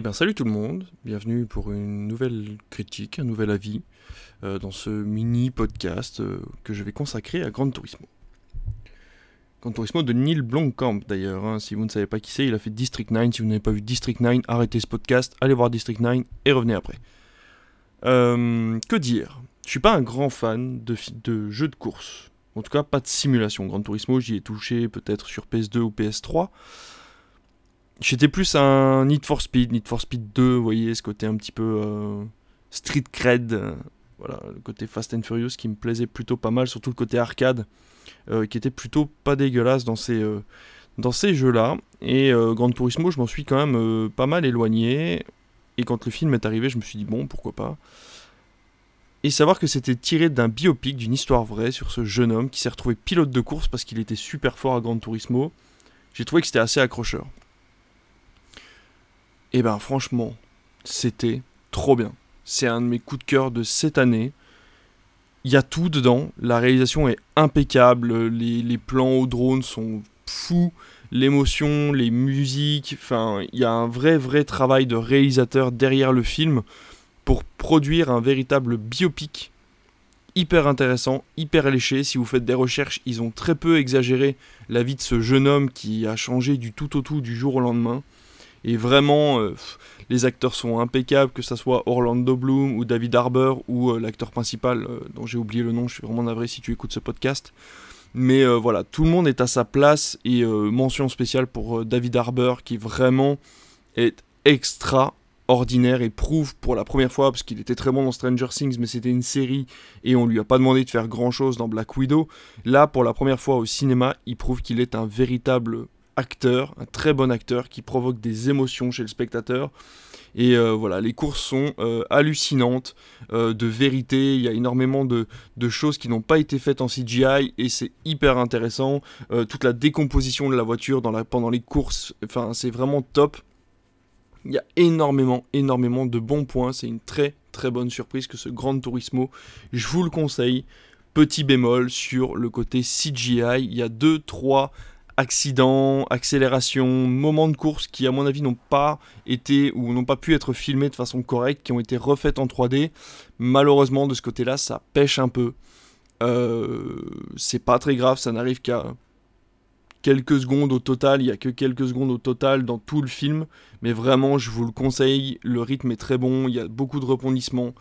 Eh bien salut tout le monde, bienvenue pour une nouvelle critique, un nouvel avis euh, dans ce mini podcast euh, que je vais consacrer à Gran Turismo. Gran Turismo de Neil Blomkamp d'ailleurs, hein. si vous ne savez pas qui c'est, il a fait District 9, si vous n'avez pas vu District 9, arrêtez ce podcast, allez voir District 9 et revenez après. Euh, que dire? Je suis pas un grand fan de, de jeux de course, en tout cas pas de simulation. Gran Turismo j'y ai touché peut-être sur PS2 ou PS3, J'étais plus un Need for Speed, Need for Speed 2, vous voyez, ce côté un petit peu euh, street cred, euh, voilà, le côté Fast and Furious qui me plaisait plutôt pas mal, surtout le côté arcade, euh, qui était plutôt pas dégueulasse dans ces, dans ces jeux-là. Et Grand Turismo, je m'en suis quand même pas mal éloigné. Et quand le film est arrivé, je me suis dit, bon, pourquoi pas. Et savoir que c'était tiré d'un biopic, d'une histoire vraie sur ce jeune homme qui s'est retrouvé pilote de course parce qu'il était super fort à Grand Turismo, j'ai trouvé que c'était assez accrocheur. Et eh ben franchement, c'était trop bien. C'est un de mes coups de cœur de cette année. Il y a tout dedans. La réalisation est impeccable. Les, plans au drone sont fous. L'émotion, les musiques. Enfin, il y a un vrai, vrai travail de réalisateur derrière le film pour produire un véritable biopic hyper intéressant, hyper léché. Si vous faites des recherches, ils ont très peu exagéré la vie de ce jeune homme qui a changé du tout au tout du jour au lendemain. Et vraiment, euh, les acteurs sont impeccables, que ce soit Orlando Bloom ou David Harbour ou euh, l'acteur principal, euh, dont j'ai oublié le nom, je suis vraiment navré si tu écoutes ce podcast. Mais voilà, tout le monde est à sa place et mention spéciale pour David Harbour qui vraiment est extraordinaire et prouve pour la première fois, parce qu'il était très bon dans Stranger Things, mais c'était une série et on lui a pas demandé de faire grand chose dans Black Widow. Là, pour la première fois au cinéma, il prouve qu'il est un véritable acteur, un très bon acteur qui provoque des émotions chez le spectateur. Et euh, voilà, les courses sont euh, hallucinantes, euh, de vérité, il y a énormément de, choses qui n'ont pas été faites en CGI et c'est hyper intéressant. toute la décomposition de la voiture pendant les courses, enfin c'est vraiment top. Il y a énormément, énormément de bons points, c'est une très très bonne surprise que ce Grand Turismo, je vous le conseille. Petit bémol sur le côté CGI, il y a deux, trois accidents, accélérations, moments de course qui à mon avis n'ont pas été ou n'ont pas pu être filmés de façon correcte, qui ont été refaites en 3D. Malheureusement de ce côté-là ça pêche un peu. Euh, c'est pas très grave, ça n'arrive qu'à quelques secondes au total, il y a que quelques secondes au total dans tout le film, mais vraiment je vous le conseille, le rythme est très bon, il y a beaucoup de rebondissements,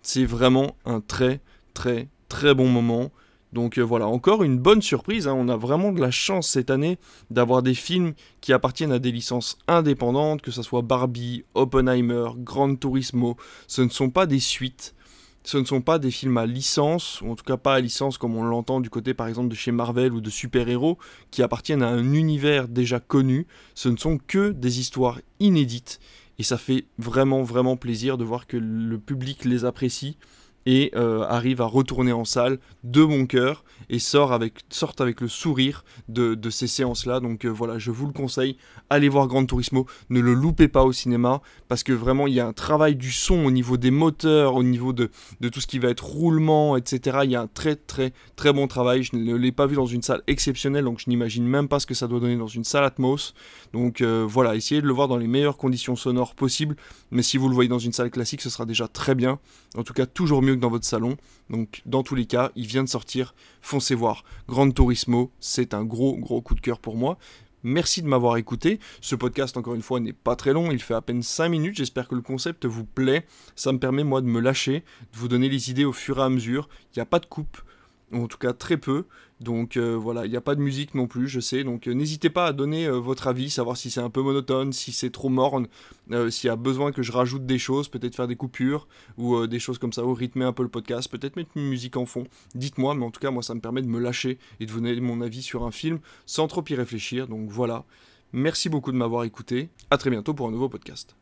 c'est vraiment un très très très bon moment. Donc euh, voilà, encore une bonne surprise. Hein. On a vraiment de la chance cette année d'avoir des films qui appartiennent à des licences indépendantes, que ce soit Barbie, Oppenheimer, Gran Turismo. Ce ne sont pas des suites. Ce ne sont pas des films à licence, ou en tout cas pas à licence comme on l'entend du côté par exemple de chez Marvel ou de super-héros, qui appartiennent à un univers déjà connu. Ce ne sont que des histoires inédites. Et ça fait vraiment vraiment plaisir de voir que le public les apprécie et euh, arrive à retourner en salle de bon cœur et sort avec, avec le sourire de, ces séances-là. Donc euh, voilà, je vous le conseille, allez voir Gran Turismo, ne le loupez pas au cinéma, parce que vraiment il y a un travail du son au niveau des moteurs, au niveau de, tout ce qui va être roulement, etc. Il y a un très très très bon travail. Je ne l'ai pas vu dans une salle exceptionnelle, donc je n'imagine même pas ce que ça doit donner dans une salle Atmos. Donc euh, voilà, essayez de le voir dans les meilleures conditions sonores possibles, mais si vous le voyez dans une salle classique, ce sera déjà très bien. En tout cas, toujours mieux dans votre salon. Donc dans tous les cas, il vient de sortir, foncez voir. Grand Turismo, c'est un gros gros coup de cœur pour moi. Merci de m'avoir écouté. Ce podcast, encore une fois, n'est pas très long. Il fait à peine 5 minutes. J'espère que le concept vous plaît. Ça me permet, moi, de me lâcher, de vous donner les idées au fur et à mesure. Il n'y a pas de coupe en tout cas très peu. Donc euh, voilà, il n'y a pas de musique non plus, je sais. Donc euh, n'hésitez pas à donner euh, votre avis, savoir si c'est un peu monotone, si c'est trop morne, s'il y a besoin que je rajoute des choses, peut-être faire des coupures ou des choses comme ça, ou rythmer un peu le podcast, peut-être mettre une musique en fond. Dites-moi, mais en tout cas, moi ça me permet de me lâcher et de vous donner mon avis sur un film sans trop y réfléchir. Donc voilà. Merci beaucoup de m'avoir écouté. À très bientôt pour un nouveau podcast.